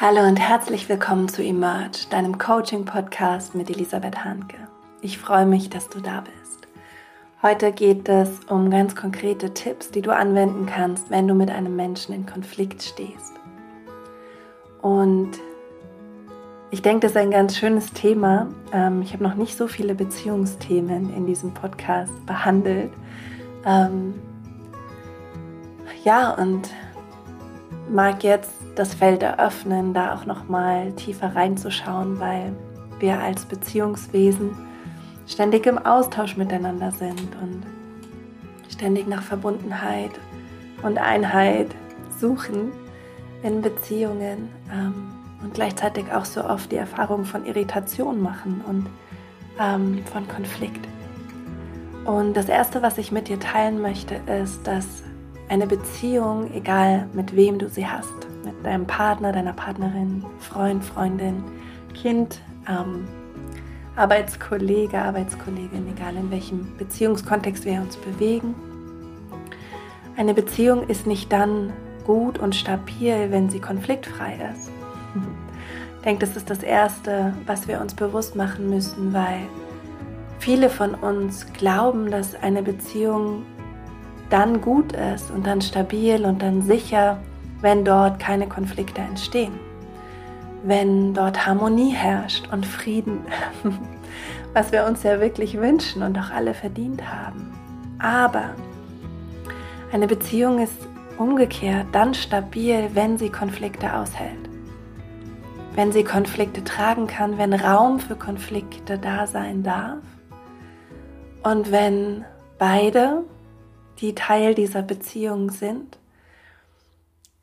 Hallo und herzlich willkommen zu Emerge, deinem Coaching-Podcast mit Elisabeth Hanke. Ich freue mich, dass du da bist. Heute geht es um ganz konkrete Tipps, die du anwenden kannst, wenn du mit einem Menschen in Konflikt stehst. Und ich denke, das ist ein ganz schönes Thema. Ähm, ich habe noch nicht so viele Beziehungsthemen in diesem Podcast behandelt. Ähm, ja, und mag jetzt das Feld eröffnen, da auch noch mal tiefer reinzuschauen, weil wir als Beziehungswesen ständig im Austausch miteinander sind und ständig nach Verbundenheit und Einheit suchen in Beziehungen ähm, und gleichzeitig auch so oft die Erfahrung von Irritation machen und ähm, von Konflikt. Und das Erste, was ich mit dir teilen möchte, ist, dass eine Beziehung, egal mit wem du sie hast, mit deinem Partner, deiner Partnerin, Freund, Freundin, Kind, ähm, Arbeitskollege, Arbeitskollegin, egal in welchem Beziehungskontext wir uns bewegen. Eine Beziehung ist nicht dann gut und stabil, wenn sie konfliktfrei ist. Ich denke, das ist das Erste, was wir uns bewusst machen müssen, weil viele von uns glauben, dass eine Beziehung dann gut ist und dann stabil und dann sicher, wenn dort keine Konflikte entstehen, wenn dort Harmonie herrscht und Frieden, was wir uns ja wirklich wünschen und auch alle verdient haben. Aber eine Beziehung ist umgekehrt dann stabil, wenn sie Konflikte aushält. Wenn sie Konflikte tragen kann, wenn Raum für Konflikte da sein darf und wenn beide die Teil dieser Beziehung sind,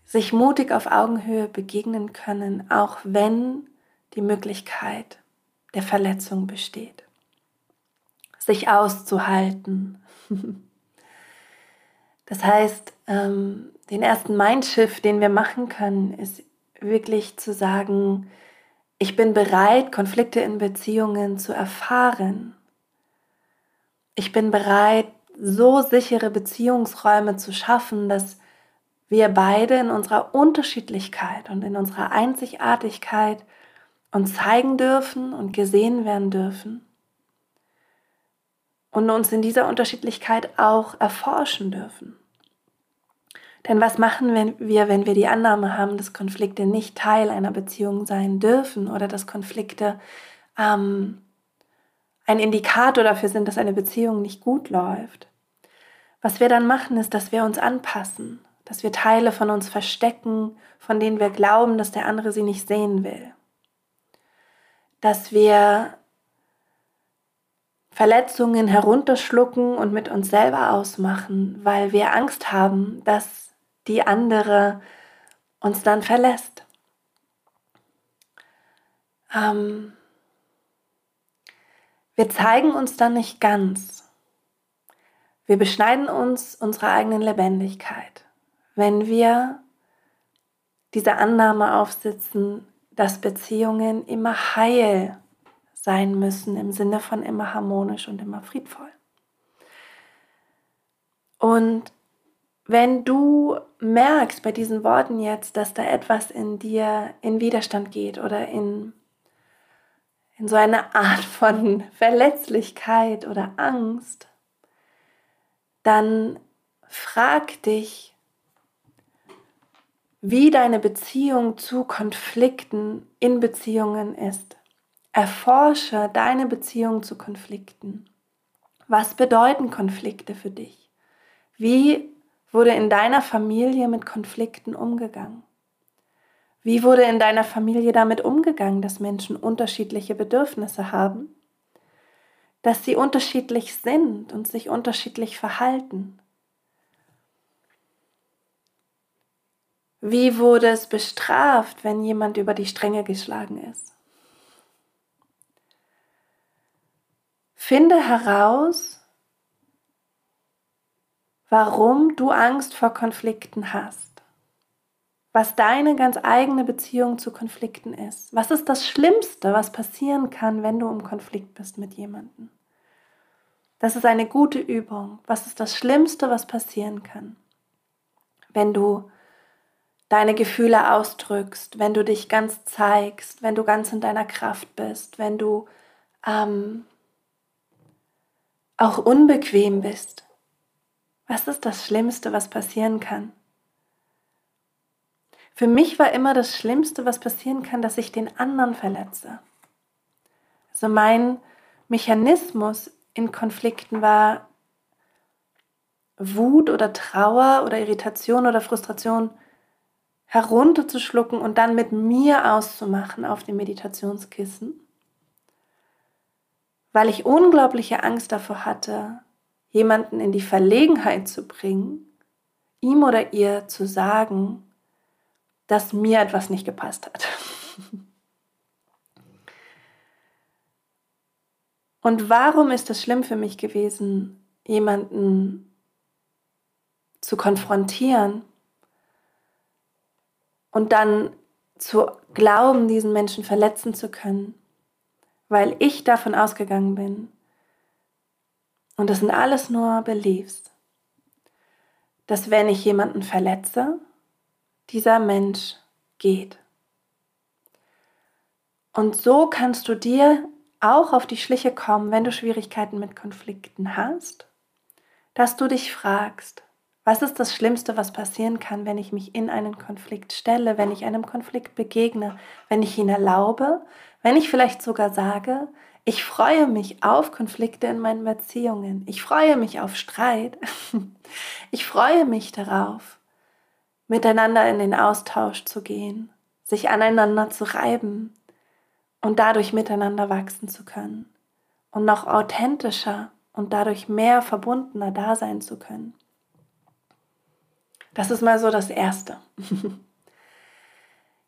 sich mutig auf Augenhöhe begegnen können, auch wenn die Möglichkeit der Verletzung besteht. Sich auszuhalten. Das heißt, ähm, den ersten Mindshift, den wir machen können, ist wirklich zu sagen, ich bin bereit, Konflikte in Beziehungen zu erfahren. Ich bin bereit, so sichere Beziehungsräume zu schaffen, dass wir beide in unserer Unterschiedlichkeit und in unserer Einzigartigkeit uns zeigen dürfen und gesehen werden dürfen und uns in dieser Unterschiedlichkeit auch erforschen dürfen. Denn was machen wir, wenn wir die Annahme haben, dass Konflikte nicht Teil einer Beziehung sein dürfen oder dass Konflikte ähm, ein Indikator dafür sind, dass eine Beziehung nicht gut läuft? Was wir dann machen, ist, dass wir uns anpassen, dass wir Teile von uns verstecken, von denen wir glauben, dass der andere sie nicht sehen will. Dass wir Verletzungen herunterschlucken und mit uns selber ausmachen, weil wir Angst haben, dass die andere uns dann verlässt. Ähm, wir zeigen uns dann nicht ganz. Wir beschneiden uns unserer eigenen Lebendigkeit, wenn wir diese Annahme aufsitzen, dass Beziehungen immer heil sein müssen, im Sinne von immer harmonisch und immer friedvoll. Und wenn du merkst bei diesen Worten jetzt, dass da etwas in dir in Widerstand geht oder in, in so eine Art von Verletzlichkeit oder Angst, dann frag dich, wie deine Beziehung zu Konflikten in Beziehungen ist. Erforsche deine Beziehung zu Konflikten. Was bedeuten Konflikte für dich? Wie wurde in deiner Familie mit Konflikten umgegangen? Wie wurde in deiner Familie damit umgegangen, dass Menschen unterschiedliche Bedürfnisse haben? dass sie unterschiedlich sind und sich unterschiedlich verhalten. Wie wurde es bestraft, wenn jemand über die Stränge geschlagen ist? Finde heraus, warum du Angst vor Konflikten hast. Was deine ganz eigene Beziehung zu Konflikten ist. Was ist das Schlimmste, was passieren kann, wenn du im Konflikt bist mit jemandem? Das ist eine gute Übung. Was ist das Schlimmste, was passieren kann? Wenn du deine Gefühle ausdrückst, wenn du dich ganz zeigst, wenn du ganz in deiner Kraft bist, wenn du ähm, auch unbequem bist. Was ist das Schlimmste, was passieren kann? Für mich war immer das Schlimmste, was passieren kann, dass ich den anderen verletze. Also mein Mechanismus in Konflikten war Wut oder Trauer oder Irritation oder Frustration herunterzuschlucken und dann mit mir auszumachen auf dem Meditationskissen, weil ich unglaubliche Angst davor hatte, jemanden in die Verlegenheit zu bringen, ihm oder ihr zu sagen, dass mir etwas nicht gepasst hat. Und warum ist es schlimm für mich gewesen, jemanden zu konfrontieren und dann zu glauben, diesen Menschen verletzen zu können, weil ich davon ausgegangen bin. Und das sind alles nur Beliefs, dass wenn ich jemanden verletze, dieser Mensch geht. Und so kannst du dir auch auf die Schliche kommen, wenn du Schwierigkeiten mit Konflikten hast, dass du dich fragst, was ist das Schlimmste, was passieren kann, wenn ich mich in einen Konflikt stelle, wenn ich einem Konflikt begegne, wenn ich ihn erlaube, wenn ich vielleicht sogar sage, ich freue mich auf Konflikte in meinen Beziehungen, ich freue mich auf Streit, ich freue mich darauf, miteinander in den Austausch zu gehen, sich aneinander zu reiben, und dadurch miteinander wachsen zu können und noch authentischer und dadurch mehr verbundener da sein zu können. Das ist mal so das Erste.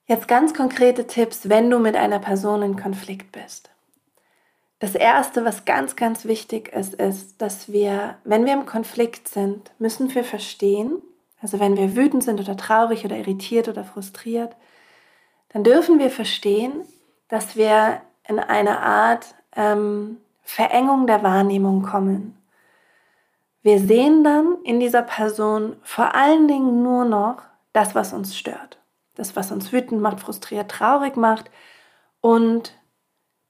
Jetzt ganz konkrete Tipps, wenn du mit einer Person in Konflikt bist. Das Erste, was ganz, ganz wichtig ist, ist, dass wir, wenn wir im Konflikt sind, müssen wir verstehen, also wenn wir wütend sind oder traurig oder irritiert oder frustriert, dann dürfen wir verstehen, dass wir in eine Art ähm, Verengung der Wahrnehmung kommen. Wir sehen dann in dieser Person vor allen Dingen nur noch das, was uns stört, das, was uns wütend macht, frustriert, traurig macht und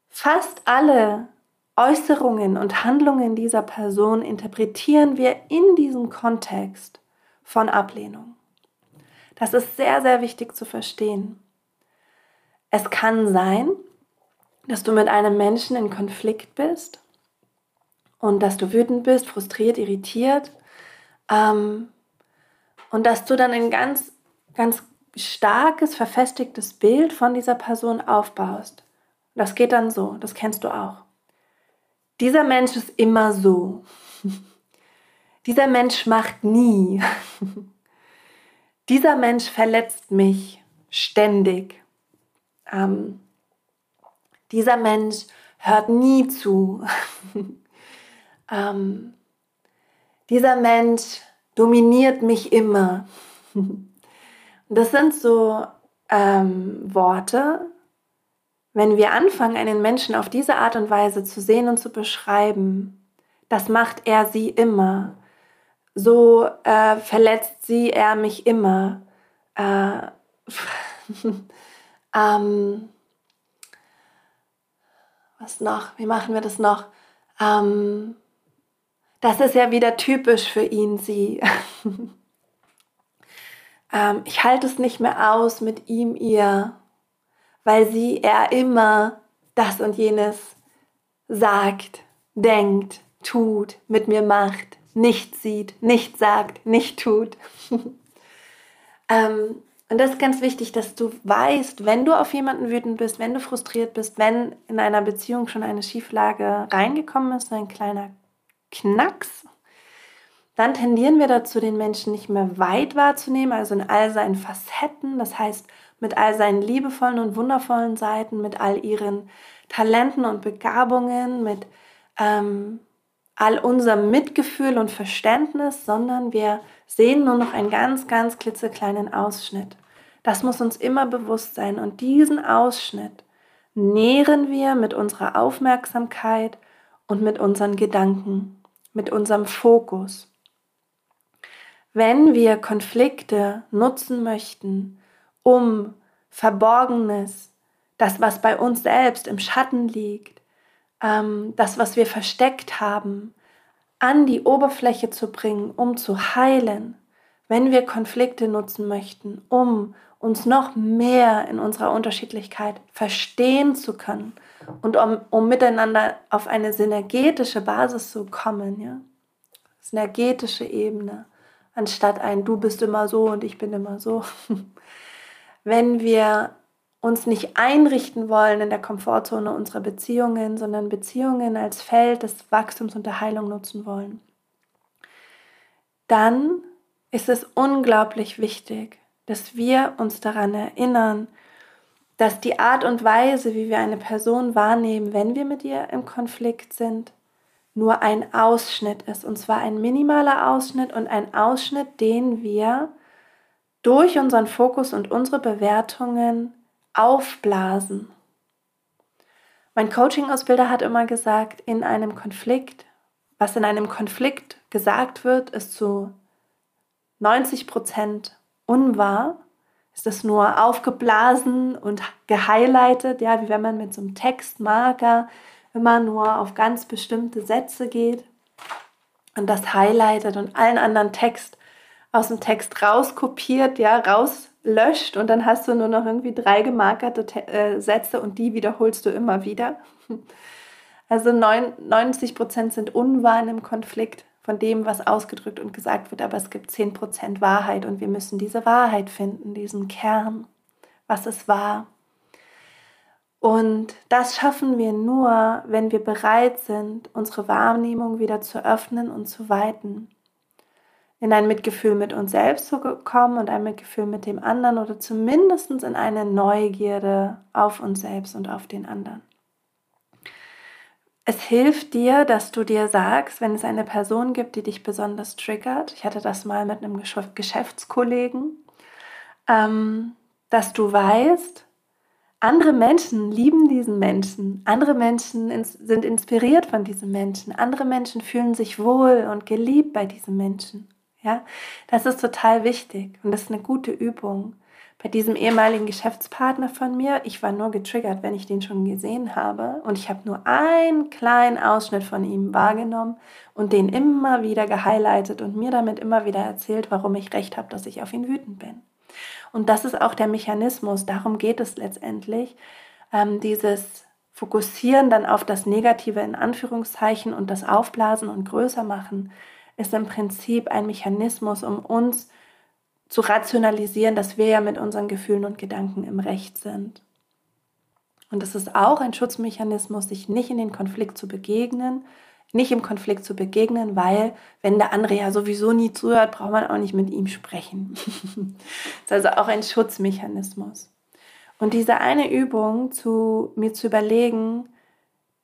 fast alle Äußerungen und Handlungen dieser Person interpretieren wir in diesem Kontext von Ablehnung. Das ist sehr, sehr wichtig zu verstehen. Es kann sein, dass du mit einem Menschen in Konflikt bist und dass du wütend bist, frustriert, irritiert ähm, und dass du dann ein ganz, ganz starkes, verfestigtes Bild von dieser Person aufbaust. Das geht dann so, das kennst du auch. Dieser Mensch ist immer so. Dieser Mensch macht nie. Dieser Mensch verletzt mich ständig. Ähm, dieser Mensch hört nie zu. ähm, dieser Mensch dominiert mich immer. das sind so ähm, Worte, wenn wir anfangen, einen Menschen auf diese Art und Weise zu sehen und zu beschreiben, das macht er sie immer. So äh, verletzt sie er mich immer. Äh, Ähm, was noch? Wie machen wir das noch? Ähm, das ist ja wieder typisch für ihn, sie. ähm, ich halte es nicht mehr aus mit ihm, ihr, weil sie, er immer das und jenes sagt, denkt, tut, mit mir macht, nicht sieht, nicht sagt, nicht tut. ähm, und das ist ganz wichtig, dass du weißt, wenn du auf jemanden wütend bist, wenn du frustriert bist, wenn in einer Beziehung schon eine Schieflage reingekommen ist, ein kleiner Knacks, dann tendieren wir dazu, den Menschen nicht mehr weit wahrzunehmen, also in all seinen Facetten, das heißt mit all seinen liebevollen und wundervollen Seiten, mit all ihren Talenten und Begabungen, mit ähm, all unserem Mitgefühl und Verständnis, sondern wir sehen nur noch einen ganz, ganz klitzekleinen Ausschnitt. Das muss uns immer bewusst sein. Und diesen Ausschnitt nähren wir mit unserer Aufmerksamkeit und mit unseren Gedanken, mit unserem Fokus. Wenn wir Konflikte nutzen möchten, um Verborgenes, das, was bei uns selbst im Schatten liegt, ähm, das, was wir versteckt haben, an die Oberfläche zu bringen, um zu heilen, wenn wir Konflikte nutzen möchten, um uns noch mehr in unserer Unterschiedlichkeit verstehen zu können und um, um miteinander auf eine synergetische Basis zu kommen, ja? Synergetische Ebene, anstatt ein Du bist immer so und ich bin immer so. Wenn wir uns nicht einrichten wollen in der Komfortzone unserer Beziehungen, sondern Beziehungen als Feld des Wachstums und der Heilung nutzen wollen, dann ist es unglaublich wichtig, dass wir uns daran erinnern, dass die Art und Weise, wie wir eine Person wahrnehmen, wenn wir mit ihr im Konflikt sind, nur ein Ausschnitt ist. Und zwar ein minimaler Ausschnitt und ein Ausschnitt, den wir durch unseren Fokus und unsere Bewertungen aufblasen. Mein Coaching-Ausbilder hat immer gesagt, in einem Konflikt, was in einem Konflikt gesagt wird, ist zu 90 Prozent unwahr. Ist es nur aufgeblasen und gehighlightet, ja, wie wenn man mit so einem Textmarker immer nur auf ganz bestimmte Sätze geht und das highlightet und allen anderen Text aus dem Text rauskopiert, ja, rauslöscht und dann hast du nur noch irgendwie drei gemarkerte äh, Sätze und die wiederholst du immer wieder. Also 90 Prozent sind unwahr einem Konflikt von dem, was ausgedrückt und gesagt wird, aber es gibt 10 Prozent Wahrheit und wir müssen diese Wahrheit finden, diesen Kern, was es war. Und das schaffen wir nur, wenn wir bereit sind, unsere Wahrnehmung wieder zu öffnen und zu weiten in ein Mitgefühl mit uns selbst zu kommen und ein Mitgefühl mit dem anderen oder zumindest in eine Neugierde auf uns selbst und auf den anderen. Es hilft dir, dass du dir sagst, wenn es eine Person gibt, die dich besonders triggert, ich hatte das mal mit einem Geschäftskollegen, ähm, dass du weißt, andere Menschen lieben diesen Menschen, andere Menschen sind inspiriert von diesem Menschen, andere Menschen fühlen sich wohl und geliebt bei diesem Menschen. Ja, das ist total wichtig und das ist eine gute Übung. Bei diesem ehemaligen Geschäftspartner von mir, ich war nur getriggert, wenn ich den schon gesehen habe. Und ich habe nur einen kleinen Ausschnitt von ihm wahrgenommen und den immer wieder gehighlightet und mir damit immer wieder erzählt, warum ich recht habe, dass ich auf ihn wütend bin. Und das ist auch der Mechanismus, darum geht es letztendlich, ähm, dieses Fokussieren dann auf das Negative in Anführungszeichen und das Aufblasen und größer machen ist im Prinzip ein Mechanismus, um uns zu rationalisieren, dass wir ja mit unseren Gefühlen und Gedanken im Recht sind. Und es ist auch ein Schutzmechanismus, sich nicht in den Konflikt zu begegnen, nicht im Konflikt zu begegnen, weil wenn der andere ja sowieso nie zuhört, braucht man auch nicht mit ihm sprechen. das ist also auch ein Schutzmechanismus. Und diese eine Übung, zu mir zu überlegen,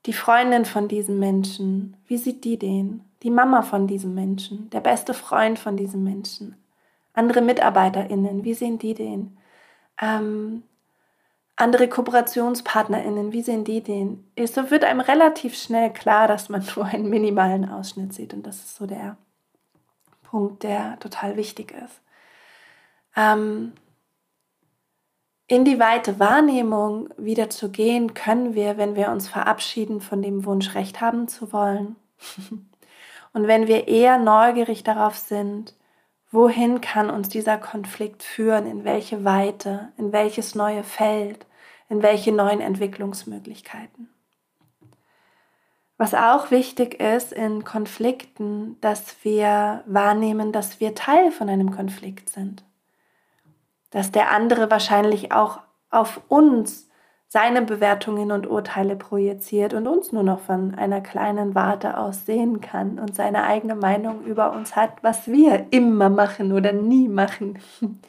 die Freundin von diesem Menschen, wie sieht die den? die Mama von diesem Menschen, der beste Freund von diesem Menschen, andere MitarbeiterInnen, wie sehen die den? Ähm, andere KooperationspartnerInnen, wie sehen die den? So wird einem relativ schnell klar, dass man nur einen minimalen Ausschnitt sieht. Und das ist so der Punkt, der total wichtig ist. Ähm, in die weite Wahrnehmung wieder zu gehen, können wir, wenn wir uns verabschieden von dem Wunsch, Recht haben zu wollen. Und wenn wir eher neugierig darauf sind, wohin kann uns dieser Konflikt führen, in welche Weite, in welches neue Feld, in welche neuen Entwicklungsmöglichkeiten. Was auch wichtig ist in Konflikten, dass wir wahrnehmen, dass wir Teil von einem Konflikt sind. Dass der andere wahrscheinlich auch auf uns seine Bewertungen und Urteile projiziert und uns nur noch von einer kleinen Warte aus sehen kann und seine eigene Meinung über uns hat, was wir immer machen oder nie machen.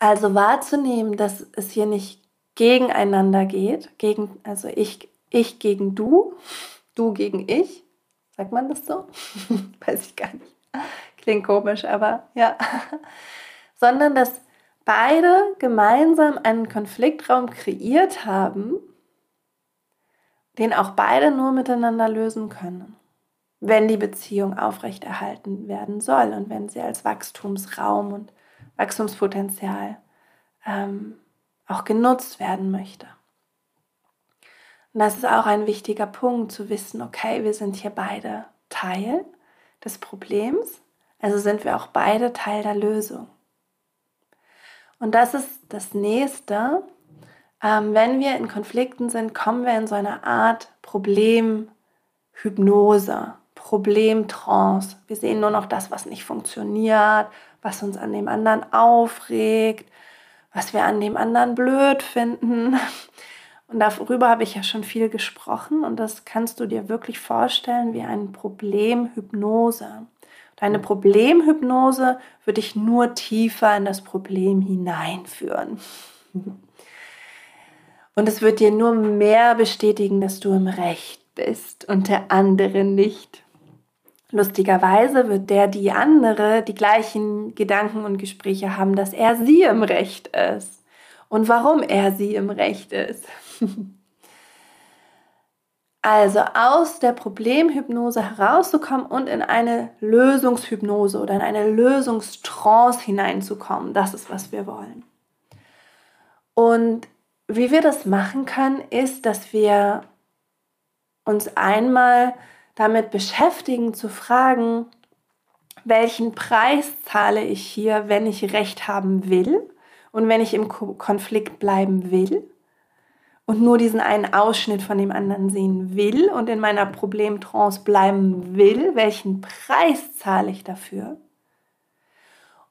Also wahrzunehmen, dass es hier nicht gegeneinander geht, gegen, also ich, ich gegen du, du gegen ich, sagt man das so? Weiß ich gar nicht. Klingt komisch, aber ja. Sondern dass beide gemeinsam einen Konfliktraum kreiert haben, den auch beide nur miteinander lösen können, wenn die Beziehung aufrechterhalten werden soll und wenn sie als Wachstumsraum und Wachstumspotenzial ähm, auch genutzt werden möchte. Und das ist auch ein wichtiger Punkt zu wissen, okay, wir sind hier beide Teil des Problems, also sind wir auch beide Teil der Lösung. Und das ist das nächste. Ähm, wenn wir in Konflikten sind, kommen wir in so eine Art Problemhypnose, Problemtrance. Wir sehen nur noch das, was nicht funktioniert, was uns an dem anderen aufregt, was wir an dem anderen blöd finden. Und darüber habe ich ja schon viel gesprochen und das kannst du dir wirklich vorstellen wie eine Problemhypnose. Deine Problemhypnose wird dich nur tiefer in das Problem hineinführen. Und es wird dir nur mehr bestätigen, dass du im Recht bist und der andere nicht. Lustigerweise wird der, die andere, die gleichen Gedanken und Gespräche haben, dass er sie im Recht ist. Und warum er sie im Recht ist. Also aus der Problemhypnose herauszukommen und in eine Lösungshypnose oder in eine Lösungstrance hineinzukommen, das ist, was wir wollen. Und wie wir das machen können, ist, dass wir uns einmal damit beschäftigen zu fragen, welchen Preis zahle ich hier, wenn ich Recht haben will und wenn ich im Konflikt bleiben will und nur diesen einen Ausschnitt von dem anderen sehen will und in meiner Problemtrance bleiben will, welchen Preis zahle ich dafür?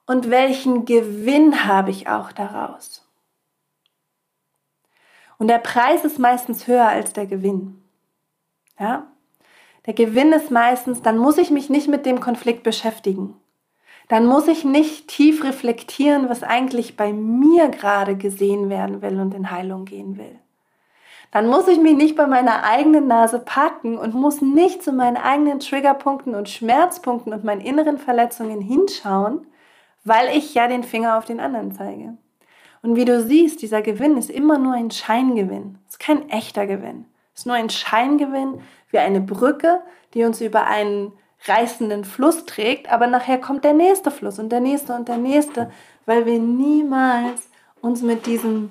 Und welchen Gewinn habe ich auch daraus? Und der Preis ist meistens höher als der Gewinn. Ja? Der Gewinn ist meistens, dann muss ich mich nicht mit dem Konflikt beschäftigen. Dann muss ich nicht tief reflektieren, was eigentlich bei mir gerade gesehen werden will und in Heilung gehen will dann muss ich mich nicht bei meiner eigenen Nase packen und muss nicht zu meinen eigenen Triggerpunkten und Schmerzpunkten und meinen inneren Verletzungen hinschauen, weil ich ja den Finger auf den anderen zeige. Und wie du siehst, dieser Gewinn ist immer nur ein Scheingewinn. Es ist kein echter Gewinn. Es ist nur ein Scheingewinn wie eine Brücke, die uns über einen reißenden Fluss trägt, aber nachher kommt der nächste Fluss und der nächste und der nächste, weil wir niemals uns mit diesem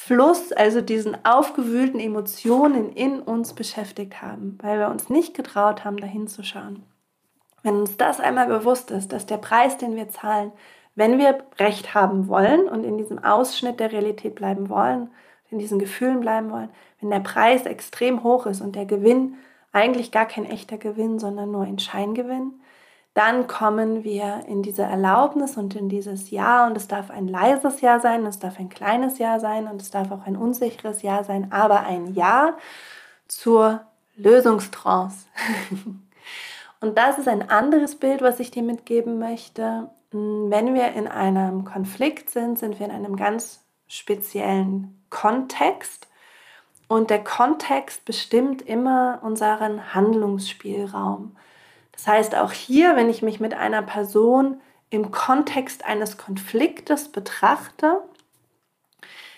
Fluss, also diesen aufgewühlten Emotionen in uns beschäftigt haben, weil wir uns nicht getraut haben, dahin zu schauen. Wenn uns das einmal bewusst ist, dass der Preis, den wir zahlen, wenn wir Recht haben wollen und in diesem Ausschnitt der Realität bleiben wollen, in diesen Gefühlen bleiben wollen, wenn der Preis extrem hoch ist und der Gewinn eigentlich gar kein echter Gewinn, sondern nur ein Scheingewinn, dann kommen wir in diese Erlaubnis und in dieses Ja. Und es darf ein leises Ja sein, es darf ein kleines Ja sein und es darf auch ein unsicheres Ja sein, aber ein Ja zur Lösungstrance. und das ist ein anderes Bild, was ich dir mitgeben möchte. Wenn wir in einem Konflikt sind, sind wir in einem ganz speziellen Kontext. Und der Kontext bestimmt immer unseren Handlungsspielraum. Das heißt, auch hier, wenn ich mich mit einer Person im Kontext eines Konfliktes betrachte,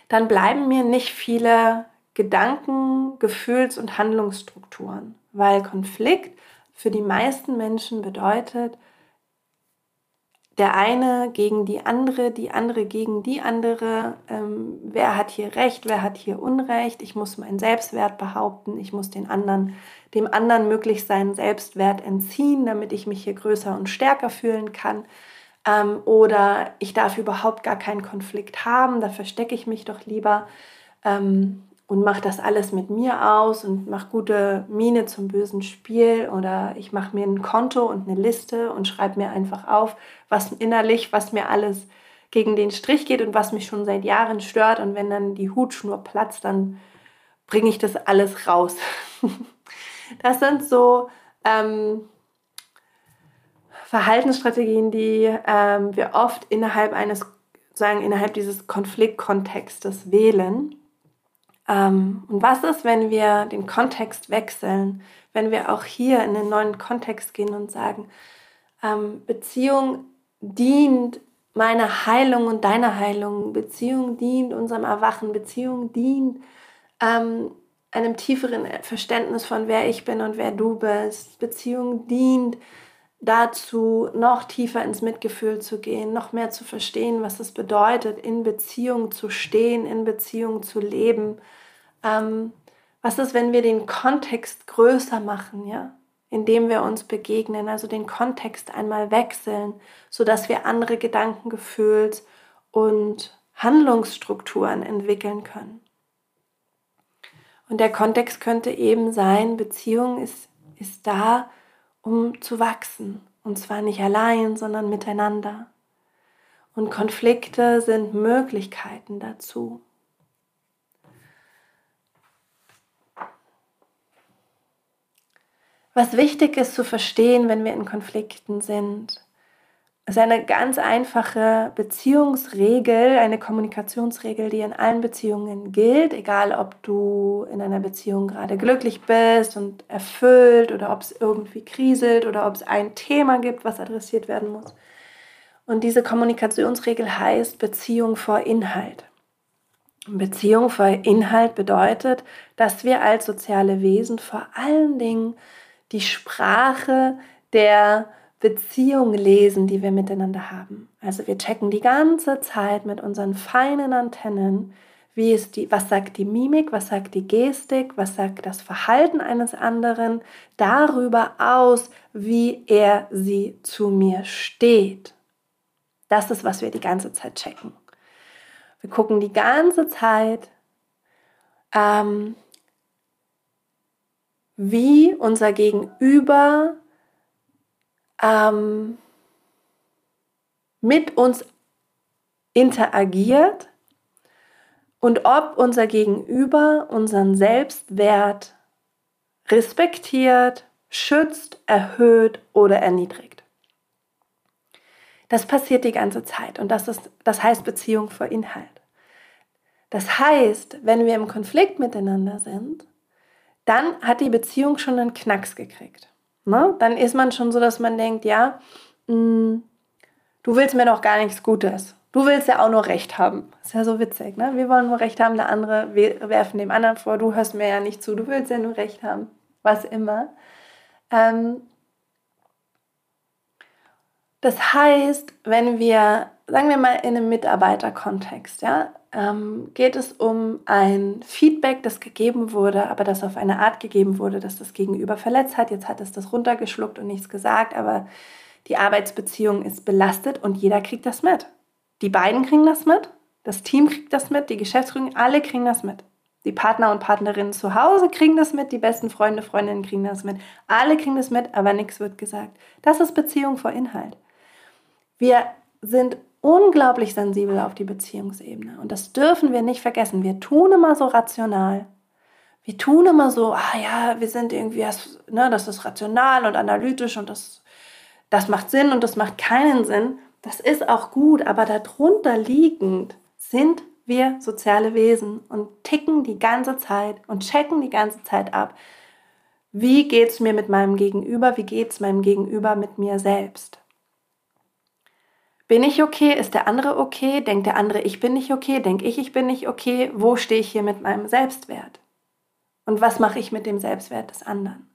dann bleiben mir nicht viele Gedanken, Gefühls- und Handlungsstrukturen, weil Konflikt für die meisten Menschen bedeutet, der eine gegen die andere, die andere gegen die andere. Ähm, wer hat hier Recht, wer hat hier Unrecht? Ich muss meinen Selbstwert behaupten, ich muss den anderen, dem anderen möglichst seinen Selbstwert entziehen, damit ich mich hier größer und stärker fühlen kann. Ähm, oder ich darf überhaupt gar keinen Konflikt haben, da verstecke ich mich doch lieber. Ähm, und mache das alles mit mir aus und mache gute Miene zum bösen Spiel oder ich mache mir ein Konto und eine Liste und schreibe mir einfach auf, was innerlich, was mir alles gegen den Strich geht und was mich schon seit Jahren stört und wenn dann die Hutschnur platzt, dann bringe ich das alles raus. das sind so ähm, Verhaltensstrategien, die ähm, wir oft innerhalb eines, sagen innerhalb dieses Konfliktkontextes wählen ähm, und was ist, wenn wir den Kontext wechseln, wenn wir auch hier in den neuen Kontext gehen und sagen, ähm, Beziehung dient meiner Heilung und deiner Heilung, Beziehung dient unserem Erwachen, Beziehung dient ähm, einem tieferen Verständnis von wer ich bin und wer du bist, Beziehung dient dazu, noch tiefer ins Mitgefühl zu gehen, noch mehr zu verstehen, was es bedeutet, in Beziehung zu stehen, in Beziehung zu leben. Ähm, was ist, wenn wir den Kontext größer machen, ja? indem wir uns begegnen, also den Kontext einmal wechseln, sodass wir andere Gedanken, Gefühls und Handlungsstrukturen entwickeln können. Und der Kontext könnte eben sein, Beziehung ist, ist da, um zu wachsen. Und zwar nicht allein, sondern miteinander. Und Konflikte sind Möglichkeiten dazu. Was wichtig ist zu verstehen, wenn wir in Konflikten sind, ist eine ganz einfache Beziehungsregel, eine Kommunikationsregel, die in allen Beziehungen gilt, egal ob du in einer Beziehung gerade glücklich bist und erfüllt oder ob es irgendwie kriselt oder ob es ein Thema gibt, was adressiert werden muss. Und diese Kommunikationsregel heißt Beziehung vor Inhalt. Beziehung vor Inhalt bedeutet, dass wir als soziale Wesen vor allen Dingen die Sprache der Beziehung lesen, die wir miteinander haben. Also wir checken die ganze Zeit mit unseren feinen Antennen, wie ist die, was sagt die Mimik, was sagt die Gestik, was sagt das Verhalten eines anderen darüber aus, wie er sie zu mir steht. Das ist, was wir die ganze Zeit checken. Wir gucken die ganze Zeit, ähm, wie unser Gegenüber ähm, mit uns interagiert und ob unser Gegenüber unseren Selbstwert respektiert, schützt, erhöht oder erniedrigt. Das passiert die ganze Zeit und das, ist, das heißt Beziehung vor Inhalt. Das heißt, wenn wir im Konflikt miteinander sind, dann hat die Beziehung schon einen Knacks gekriegt. Ne? Dann ist man schon so, dass man denkt, ja, mh, mm, du willst mir doch gar nichts Gutes. Du willst ja auch nur Recht haben. Ist ja so witzig, ne? Wir wollen nur Recht haben, der andere werfen dem anderen vor, du hörst mir ja nicht zu, du willst ja nur Recht haben. Was immer. Ähm, das heißt, wenn wir, sagen wir mal in einem Mitarbeiterkontext, ja, ähm, geht es um ein Feedback, das gegeben wurde, aber das auf eine Art gegeben wurde, dass das Gegenüber verletzt hat. Jetzt hat es das runtergeschluckt und nichts gesagt, aber die Arbeitsbeziehung ist belastet und jeder kriegt das mit. Die beiden kriegen das mit, das Team kriegt das mit, die Geschäftsführung, alle kriegen das mit. Die Partner und Partnerinnen zu Hause kriegen das mit, die besten Freunde, Freundinnen kriegen das mit. Alle kriegen das mit, aber nichts wird gesagt. Das ist Beziehung vor Inhalt. Wir sind unglaublich sensibel auf die Beziehungsebene. Und das dürfen wir nicht vergessen. Wir tun immer so rational. Wir tun immer so, ah ja, wir sind irgendwie, ne, das ist rational und analytisch und das, das macht Sinn und das macht keinen Sinn. Das ist auch gut, aber darunter liegend sind wir soziale Wesen und ticken die ganze Zeit und checken die ganze Zeit ab. Wie geht es mir mit meinem Gegenüber? Wie geht es meinem Gegenüber mit mir selbst? Bin ich okay? Ist der andere okay? Denkt der andere, ich bin nicht okay? Denke ich, ich bin nicht okay? Wo stehe ich hier mit meinem Selbstwert? Und was mache ich mit dem Selbstwert des anderen?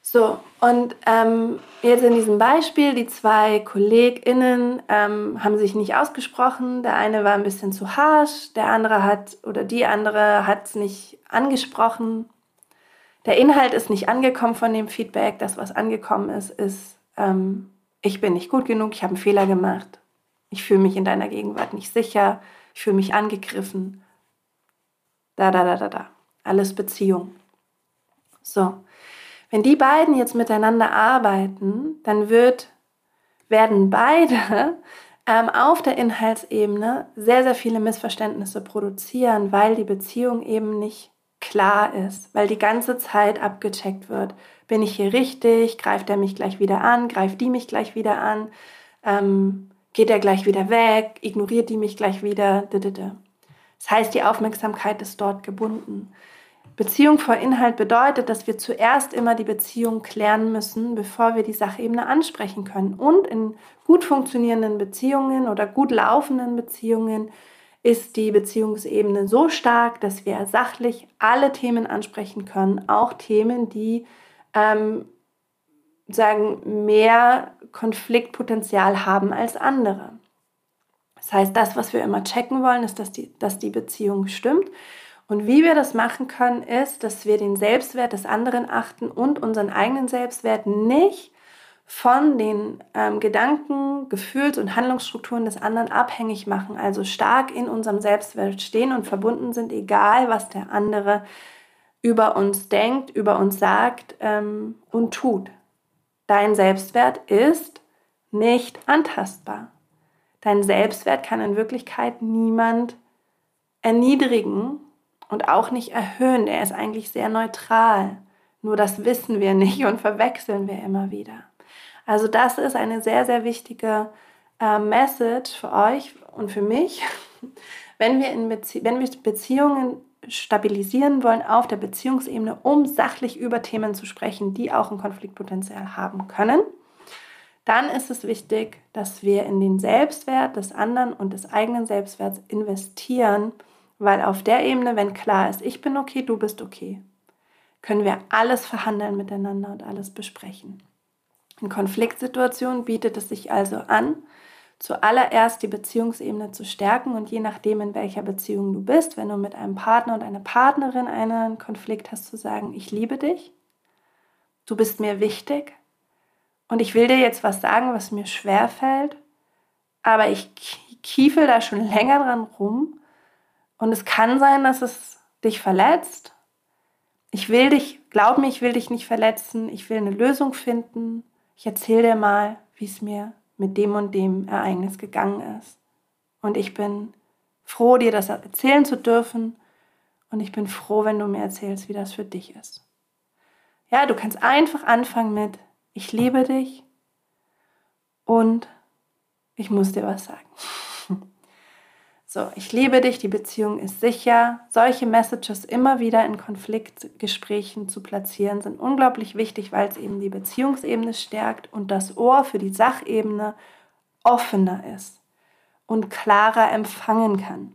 So, und ähm, jetzt in diesem Beispiel, die zwei KollegInnen ähm, haben sich nicht ausgesprochen. Der eine war ein bisschen zu harsh, der andere hat oder die andere hat es nicht angesprochen. Der Inhalt ist nicht angekommen von dem Feedback. Das, was angekommen ist, ist, ähm, ich bin nicht gut genug, ich habe einen Fehler gemacht, ich fühle mich in deiner Gegenwart nicht sicher, ich fühle mich angegriffen. Da, da, da, da, da. Alles Beziehung. So, wenn die beiden jetzt miteinander arbeiten, dann wird, werden beide ähm, auf der Inhaltsebene sehr, sehr viele Missverständnisse produzieren, weil die Beziehung eben nicht klar ist, weil die ganze Zeit abgecheckt wird. Bin ich hier richtig? Greift er mich gleich wieder an? Greift die mich gleich wieder an? Ähm, geht er gleich wieder weg? Ignoriert die mich gleich wieder? Das heißt, die Aufmerksamkeit ist dort gebunden. Beziehung vor Inhalt bedeutet, dass wir zuerst immer die Beziehung klären müssen, bevor wir die Sachebene ansprechen können. Und in gut funktionierenden Beziehungen oder gut laufenden Beziehungen ist die Beziehungsebene so stark, dass wir sachlich alle Themen ansprechen können, auch Themen, die ähm, sagen, mehr Konfliktpotenzial haben als andere. Das heißt, das, was wir immer checken wollen, ist, dass die, dass die Beziehung stimmt. Und wie wir das machen können, ist, dass wir den Selbstwert des anderen achten und unseren eigenen Selbstwert nicht von den ähm, Gedanken, Gefühls- und Handlungsstrukturen des anderen abhängig machen, also stark in unserem Selbstwert stehen und verbunden sind, egal was der andere über uns denkt, über uns sagt ähm, und tut. Dein Selbstwert ist nicht antastbar. Dein Selbstwert kann in Wirklichkeit niemand erniedrigen und auch nicht erhöhen. Der ist eigentlich sehr neutral. Nur das wissen wir nicht und verwechseln wir immer wieder. Also das ist eine sehr, sehr wichtige äh, Message für euch und für mich. Wenn wir, in Bezie wenn wir Beziehungen stabilisieren wollen auf der Beziehungsebene, um sachlich über Themen zu sprechen, die auch ein Konfliktpotenzial haben können, dann ist es wichtig, dass wir in den Selbstwert des anderen und des eigenen Selbstwerts investieren, weil auf der Ebene, wenn klar ist, ich bin okay, du bist okay, können wir alles verhandeln miteinander und alles besprechen. In Konfliktsituationen bietet es sich also an, zuallererst die Beziehungsebene zu stärken und je nachdem, in welcher Beziehung du bist, wenn du mit einem Partner und einer Partnerin einen Konflikt hast, zu sagen, ich liebe dich, du bist mir wichtig und ich will dir jetzt was sagen, was mir schwer fällt, aber ich kiefel da schon länger dran rum und es kann sein, dass es dich verletzt. Ich will dich, glaub mir, ich will dich nicht verletzen, ich will eine Lösung finden. Ich erzähle dir mal, wie es mir mit dem und dem Ereignis gegangen ist. Und ich bin froh, dir das erzählen zu dürfen. Und ich bin froh, wenn du mir erzählst, wie das für dich ist. Ja, du kannst einfach anfangen mit, ich liebe dich und ich muss dir was sagen. So, ich liebe dich, die Beziehung ist sicher. Solche Messages immer wieder in Konfliktgesprächen zu platzieren, sind unglaublich wichtig, weil es eben die Beziehungsebene stärkt und das Ohr für die Sachebene offener ist und klarer empfangen kann.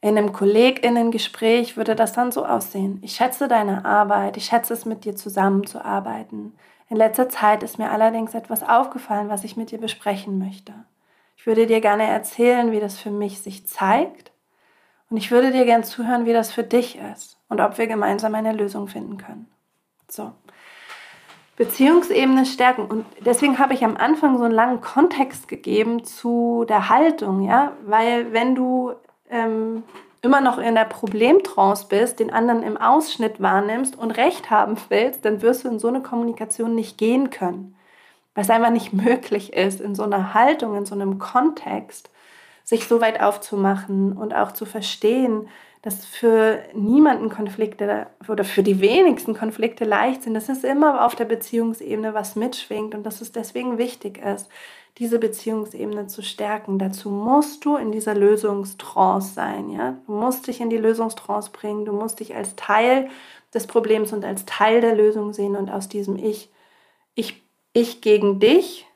In einem Kolleginnengespräch würde das dann so aussehen. Ich schätze deine Arbeit, ich schätze es, mit dir zusammenzuarbeiten. In letzter Zeit ist mir allerdings etwas aufgefallen, was ich mit dir besprechen möchte. Würde dir gerne erzählen, wie das für mich sich zeigt. Und ich würde dir gerne zuhören, wie das für dich ist und ob wir gemeinsam eine Lösung finden können. So. Beziehungsebene stärken. Und deswegen habe ich am Anfang so einen langen Kontext gegeben zu der Haltung, ja, weil wenn du ähm, immer noch in der Problemtrance bist, den anderen im Ausschnitt wahrnimmst und Recht haben willst, dann wirst du in so eine Kommunikation nicht gehen können weil es einfach nicht möglich ist, in so einer Haltung, in so einem Kontext, sich so weit aufzumachen und auch zu verstehen, dass für niemanden Konflikte oder für die wenigsten Konflikte leicht sind. Das ist immer auf der Beziehungsebene was mitschwingt und dass es deswegen wichtig ist, diese Beziehungsebene zu stärken. Dazu musst du in dieser Lösungstrance sein. Ja? Du musst dich in die Lösungstrance bringen. Du musst dich als Teil des Problems und als Teil der Lösung sehen und aus diesem Ich, ich ich gegen dich,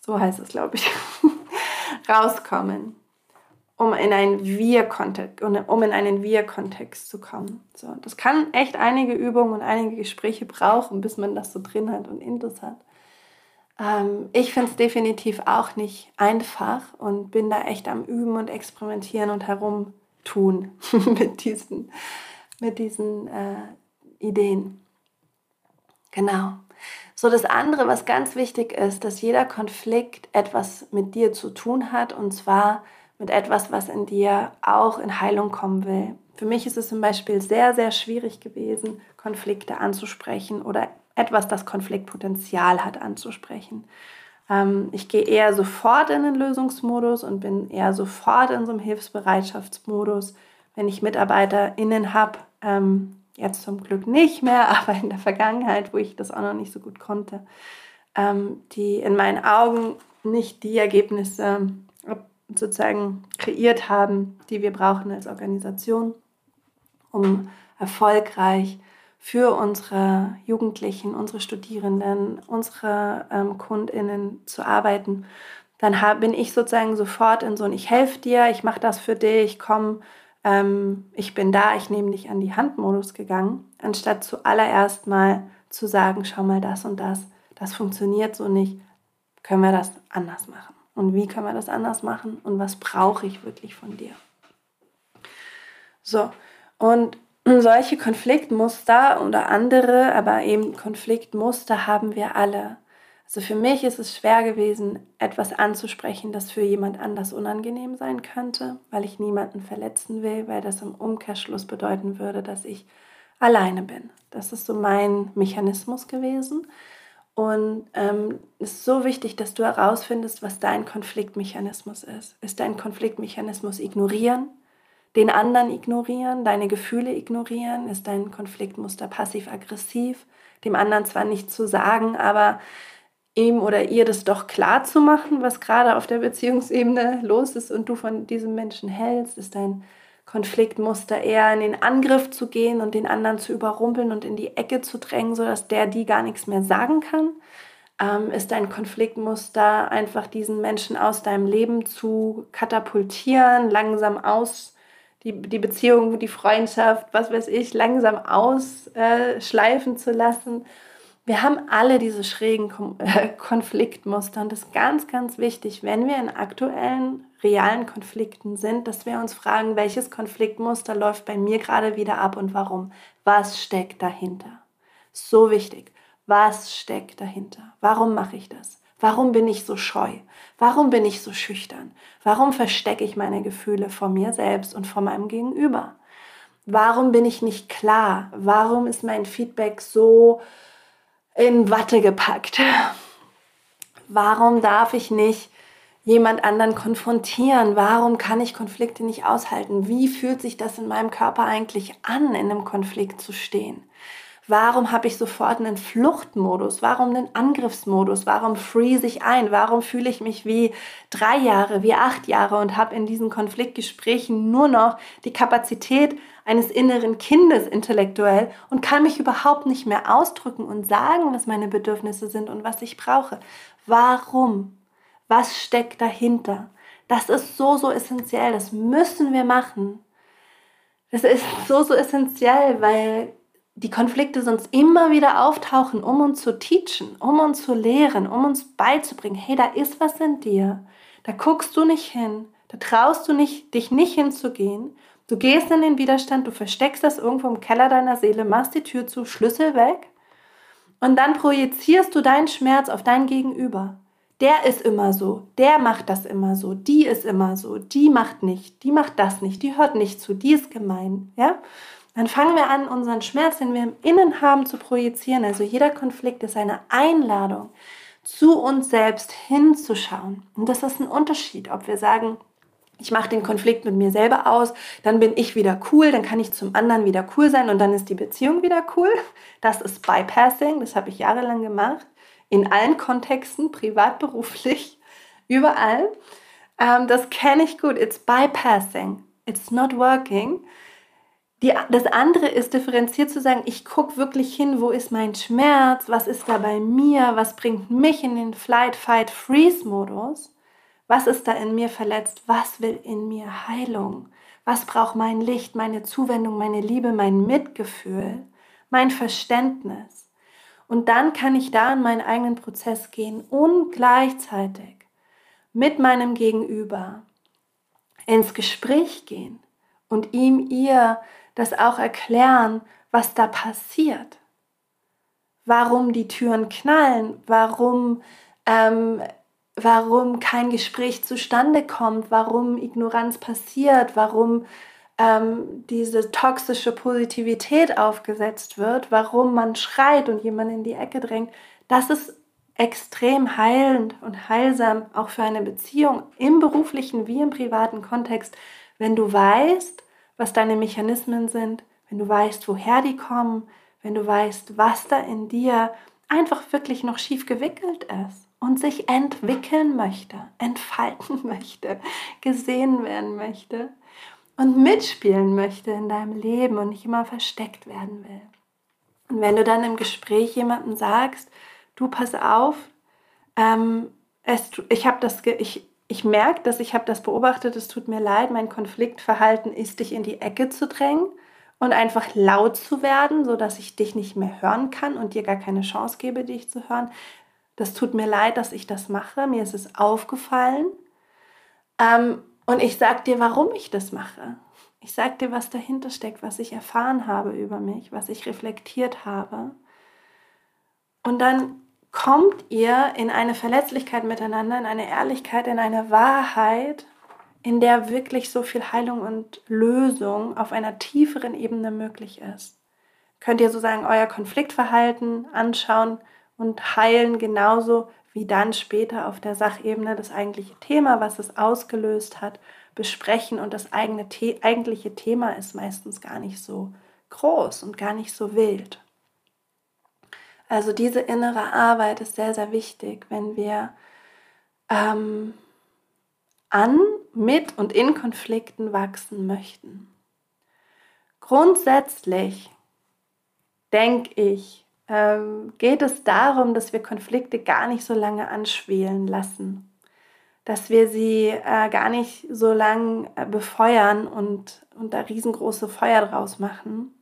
so heißt es, glaube ich, rauskommen, um in einen Wir-Kontext, um in einen Wir-Kontext zu kommen. So, das kann echt einige Übungen und einige Gespräche brauchen, bis man das so drin hat und Intus hat. Ähm, ich finde es definitiv auch nicht einfach und bin da echt am Üben und Experimentieren und herumtun mit diesen, mit diesen äh, Ideen. Genau. So das andere, was ganz wichtig ist, dass jeder Konflikt etwas mit dir zu tun hat und zwar mit etwas, was in dir auch in Heilung kommen will. Für mich ist es zum Beispiel sehr, sehr schwierig gewesen, Konflikte anzusprechen oder etwas, das Konfliktpotenzial hat, anzusprechen. Ähm, ich gehe eher sofort in den Lösungsmodus und bin eher sofort in so einem Hilfsbereitschaftsmodus, wenn ich MitarbeiterInnen habe, ähm, Jetzt zum Glück nicht mehr, aber in der Vergangenheit, wo ich das auch noch nicht so gut konnte, ähm, die in meinen Augen nicht die Ergebnisse sozusagen kreiert haben, die wir brauchen als Organisation, um erfolgreich für unsere Jugendlichen, unsere Studierenden, unsere ähm, Kundinnen zu arbeiten, dann hab, bin ich sozusagen sofort in so ein Ich helfe dir, ich mache das für dich, komm, ähm, ich bin da, ich nehme dich an die Hand Modus gegangen, anstatt zuallererst mal zu sagen, schau mal das und das, das funktioniert so nicht, können wir das anders machen? Und wie können wir das anders machen? Und was brauche ich wirklich von dir? So, und solche Konfliktmuster oder andere, aber eben Konfliktmuster haben wir alle. Also für mich ist es schwer gewesen, etwas anzusprechen, das für jemand anders unangenehm sein könnte, weil ich niemanden verletzen will, weil das im Umkehrschluss bedeuten würde, dass ich alleine bin. Das ist so mein Mechanismus gewesen. Und ähm, es ist so wichtig, dass du herausfindest, was dein Konfliktmechanismus ist. Ist dein Konfliktmechanismus ignorieren? Den anderen ignorieren, deine Gefühle ignorieren? Ist dein Konfliktmuster passiv-aggressiv? Dem anderen zwar nicht zu sagen, aber ihm oder ihr das doch klar zu machen, was gerade auf der Beziehungsebene los ist und du von diesem Menschen hältst, ist dein Konfliktmuster eher in den Angriff zu gehen und den anderen zu überrumpeln und in die Ecke zu drängen, sodass der die gar nichts mehr sagen kann. Ähm, ist dein Konfliktmuster einfach diesen Menschen aus deinem Leben zu katapultieren, langsam aus, die, die Beziehung, die Freundschaft, was weiß ich, langsam ausschleifen äh, zu lassen wir haben alle diese schrägen äh, Konfliktmuster und das ist ganz, ganz wichtig, wenn wir in aktuellen, realen Konflikten sind, dass wir uns fragen, welches Konfliktmuster läuft bei mir gerade wieder ab und warum. Was steckt dahinter? So wichtig. Was steckt dahinter? Warum mache ich das? Warum bin ich so scheu? Warum bin ich so schüchtern? Warum verstecke ich meine Gefühle vor mir selbst und vor meinem Gegenüber? Warum bin ich nicht klar? Warum ist mein Feedback so in Watte gepackt. Warum darf ich nicht jemand anderen konfrontieren? Warum kann ich Konflikte nicht aushalten? Wie fühlt sich das in meinem Körper eigentlich an, in einem Konflikt zu stehen? Warum habe ich sofort einen Fluchtmodus? Warum einen Angriffsmodus? Warum freeze ich ein? Warum fühle ich mich wie drei Jahre, wie acht Jahre und habe in diesen Konfliktgesprächen nur noch die Kapazität eines inneren Kindes intellektuell und kann mich überhaupt nicht mehr ausdrücken und sagen, was meine Bedürfnisse sind und was ich brauche? Warum? Was steckt dahinter? Das ist so, so essentiell. Das müssen wir machen. Das ist so, so essentiell, weil die Konflikte sonst immer wieder auftauchen, um uns zu teachen, um uns zu lehren, um uns beizubringen, hey, da ist was in dir, da guckst du nicht hin, da traust du nicht, dich nicht hinzugehen, du gehst in den Widerstand, du versteckst das irgendwo im Keller deiner Seele, machst die Tür zu, Schlüssel weg. Und dann projizierst du deinen Schmerz auf dein Gegenüber. Der ist immer so, der macht das immer so, die ist immer so, die macht nicht, die macht das nicht, die hört nicht zu, die ist gemein, ja? Dann fangen wir an, unseren Schmerz, den wir im Innen haben, zu projizieren. Also jeder Konflikt ist eine Einladung, zu uns selbst hinzuschauen. Und das ist ein Unterschied, ob wir sagen, ich mache den Konflikt mit mir selber aus, dann bin ich wieder cool, dann kann ich zum anderen wieder cool sein und dann ist die Beziehung wieder cool. Das ist Bypassing, das habe ich jahrelang gemacht, in allen Kontexten, privat, beruflich, überall. Ähm, das kenne ich gut. It's bypassing. It's not working. Die, das andere ist differenziert zu sagen, ich gucke wirklich hin, wo ist mein Schmerz, was ist da bei mir, was bringt mich in den Flight, Fight, Freeze-Modus, was ist da in mir verletzt, was will in mir Heilung, was braucht mein Licht, meine Zuwendung, meine Liebe, mein Mitgefühl, mein Verständnis. Und dann kann ich da in meinen eigenen Prozess gehen und gleichzeitig mit meinem Gegenüber ins Gespräch gehen und ihm, ihr das auch erklären, was da passiert. Warum die Türen knallen, warum, ähm, warum kein Gespräch zustande kommt, warum Ignoranz passiert, warum ähm, diese toxische Positivität aufgesetzt wird, warum man schreit und jemand in die Ecke drängt. Das ist extrem heilend und heilsam auch für eine Beziehung im beruflichen wie im privaten Kontext, wenn du weißt, was deine Mechanismen sind, wenn du weißt, woher die kommen, wenn du weißt, was da in dir einfach wirklich noch schief gewickelt ist und sich entwickeln möchte, entfalten möchte, gesehen werden möchte und mitspielen möchte in deinem Leben und nicht immer versteckt werden will. Und wenn du dann im Gespräch jemandem sagst, du pass auf, ähm, es, ich habe das, ich, ich merke, dass ich habe das beobachtet, es tut mir leid, mein Konfliktverhalten ist, dich in die Ecke zu drängen und einfach laut zu werden, so dass ich dich nicht mehr hören kann und dir gar keine Chance gebe, dich zu hören. Das tut mir leid, dass ich das mache. Mir ist es aufgefallen. Ähm, und ich sag dir, warum ich das mache. Ich sag dir, was dahinter steckt, was ich erfahren habe über mich, was ich reflektiert habe. Und dann kommt ihr in eine Verletzlichkeit miteinander, in eine Ehrlichkeit, in eine Wahrheit, in der wirklich so viel Heilung und Lösung auf einer tieferen Ebene möglich ist. Könnt ihr sozusagen euer Konfliktverhalten anschauen und heilen, genauso wie dann später auf der Sachebene das eigentliche Thema, was es ausgelöst hat, besprechen. Und das eigene eigentliche Thema ist meistens gar nicht so groß und gar nicht so wild. Also diese innere Arbeit ist sehr, sehr wichtig, wenn wir ähm, an, mit und in Konflikten wachsen möchten. Grundsätzlich denke ich, ähm, geht es darum, dass wir Konflikte gar nicht so lange anschwelen lassen, dass wir sie äh, gar nicht so lange äh, befeuern und, und da riesengroße Feuer draus machen,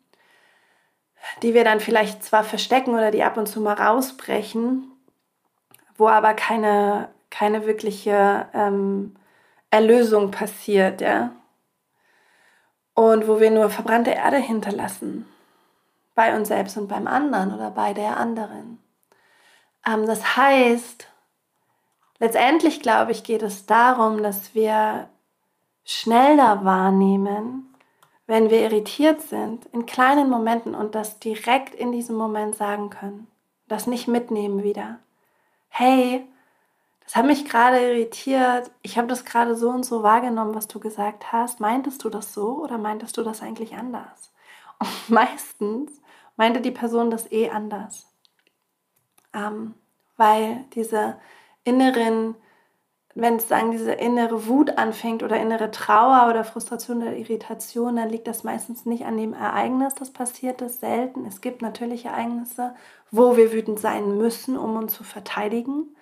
die wir dann vielleicht zwar verstecken oder die ab und zu mal rausbrechen, wo aber keine, keine wirkliche ähm, Erlösung passiert, ja. Und wo wir nur verbrannte Erde hinterlassen. Bei uns selbst und beim anderen oder bei der anderen. Ähm, das heißt, letztendlich glaube ich, geht es darum, dass wir schneller wahrnehmen, wenn wir irritiert sind, in kleinen Momenten und das direkt in diesem Moment sagen können. Das nicht mitnehmen wieder. Hey, das hat mich gerade irritiert. Ich habe das gerade so und so wahrgenommen, was du gesagt hast. Meintest du das so oder meintest du das eigentlich anders? Und meistens meinte die Person das eh anders. Ähm, weil diese inneren wenn es sagen, diese innere Wut anfängt oder innere Trauer oder Frustration oder Irritation, dann liegt das meistens nicht an dem Ereignis, das passiert ist, selten. Es gibt natürlich Ereignisse, wo wir wütend sein müssen, um uns zu verteidigen,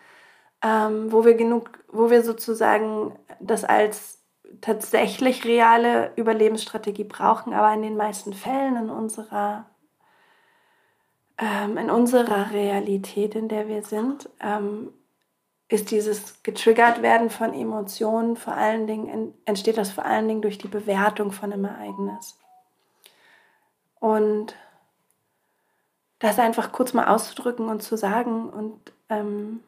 ähm, wo wir genug, wo wir sozusagen das als tatsächlich reale Überlebensstrategie brauchen, aber in den meisten Fällen in unserer ähm, in unserer Realität, in der wir sind, ähm, ist dieses getriggert werden von Emotionen vor allen Dingen, entsteht das vor allen Dingen durch die Bewertung von einem Ereignis. Und das einfach kurz mal auszudrücken und zu sagen und ähm,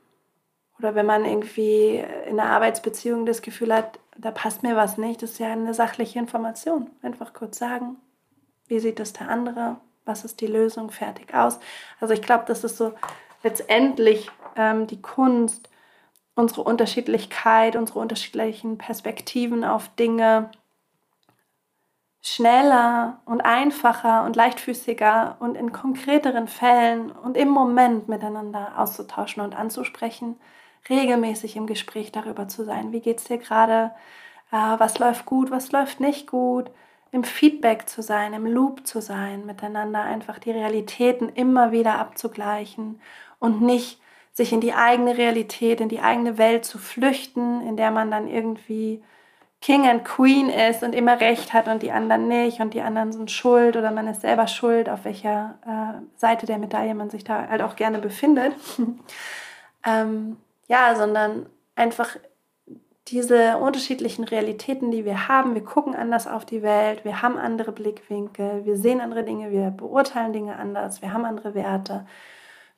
oder wenn man irgendwie in einer Arbeitsbeziehung das Gefühl hat, da passt mir was nicht, das ist ja eine sachliche Information. Einfach kurz sagen, wie sieht das der andere, was ist die Lösung, fertig aus. Also ich glaube, das ist so letztendlich ähm, die Kunst, unsere Unterschiedlichkeit, unsere unterschiedlichen Perspektiven auf Dinge schneller und einfacher und leichtfüßiger und in konkreteren Fällen und im Moment miteinander auszutauschen und anzusprechen, regelmäßig im Gespräch darüber zu sein, wie geht es dir gerade, äh, was läuft gut, was läuft nicht gut, im Feedback zu sein, im Loop zu sein, miteinander einfach die Realitäten immer wieder abzugleichen und nicht sich in die eigene Realität, in die eigene Welt zu flüchten, in der man dann irgendwie King and Queen ist und immer recht hat und die anderen nicht und die anderen sind schuld oder man ist selber schuld, auf welcher äh, Seite der Medaille man sich da halt auch gerne befindet. ähm, ja, sondern einfach diese unterschiedlichen Realitäten, die wir haben. Wir gucken anders auf die Welt, wir haben andere Blickwinkel, wir sehen andere Dinge, wir beurteilen Dinge anders, wir haben andere Werte.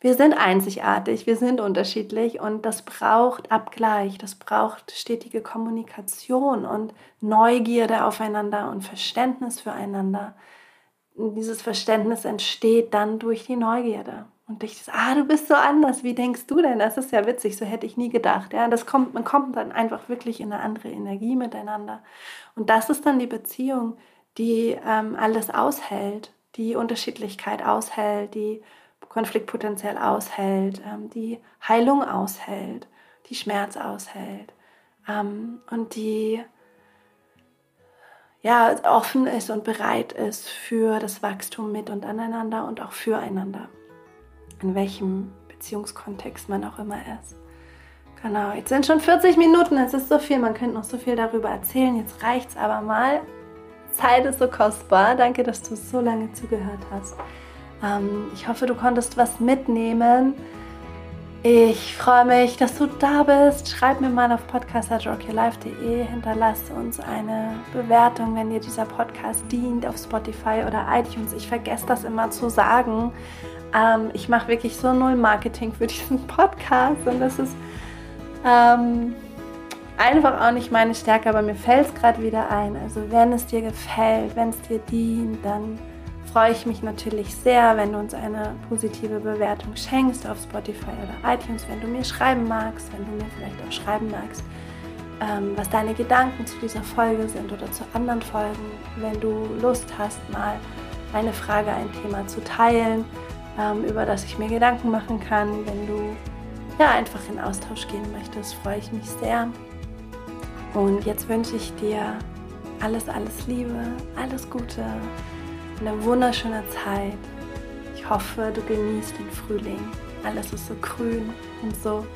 Wir sind einzigartig, wir sind unterschiedlich und das braucht Abgleich, das braucht stetige Kommunikation und Neugierde aufeinander und Verständnis füreinander. Und dieses Verständnis entsteht dann durch die Neugierde. Und ich, ah, du bist so anders, wie denkst du denn? Das ist ja witzig, so hätte ich nie gedacht. Ja, das kommt, man kommt dann einfach wirklich in eine andere Energie miteinander. Und das ist dann die Beziehung, die ähm, alles aushält, die Unterschiedlichkeit aushält, die Konfliktpotenzial aushält, ähm, die Heilung aushält, die Schmerz aushält ähm, und die ja, offen ist und bereit ist für das Wachstum mit und aneinander und auch füreinander. In welchem Beziehungskontext man auch immer ist. Genau, jetzt sind schon 40 Minuten, es ist so viel, man könnte noch so viel darüber erzählen. Jetzt reicht es aber mal. Zeit ist so kostbar. Danke, dass du so lange zugehört hast. Ähm, ich hoffe, du konntest was mitnehmen. Ich freue mich, dass du da bist. Schreib mir mal auf podcast.rockyourlife.de. Hinterlass uns eine Bewertung, wenn dir dieser Podcast dient auf Spotify oder iTunes. Ich vergesse das immer zu sagen. Ähm, ich mache wirklich so null Marketing für diesen Podcast und das ist ähm, einfach auch nicht meine Stärke, aber mir fällt es gerade wieder ein. Also wenn es dir gefällt, wenn es dir dient, dann freue ich mich natürlich sehr, wenn du uns eine positive Bewertung schenkst auf Spotify oder iTunes, wenn du mir schreiben magst, wenn du mir vielleicht auch schreiben magst, ähm, was deine Gedanken zu dieser Folge sind oder zu anderen Folgen, wenn du Lust hast, mal eine Frage, ein Thema zu teilen, ähm, über das ich mir Gedanken machen kann, wenn du ja einfach in Austausch gehen möchtest, freue ich mich sehr. Und jetzt wünsche ich dir alles, alles Liebe, alles Gute eine wunderschöne Zeit. Ich hoffe, du genießt den Frühling. Alles ist so grün und so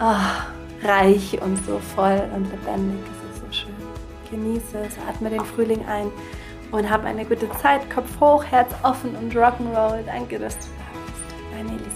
oh, reich und so voll und lebendig. Es ist so schön. Genieße es, atme den Frühling ein und hab eine gute Zeit. Kopf hoch, Herz offen und Rock'n'Roll. Danke, dass du da bist. Deine Elisabeth.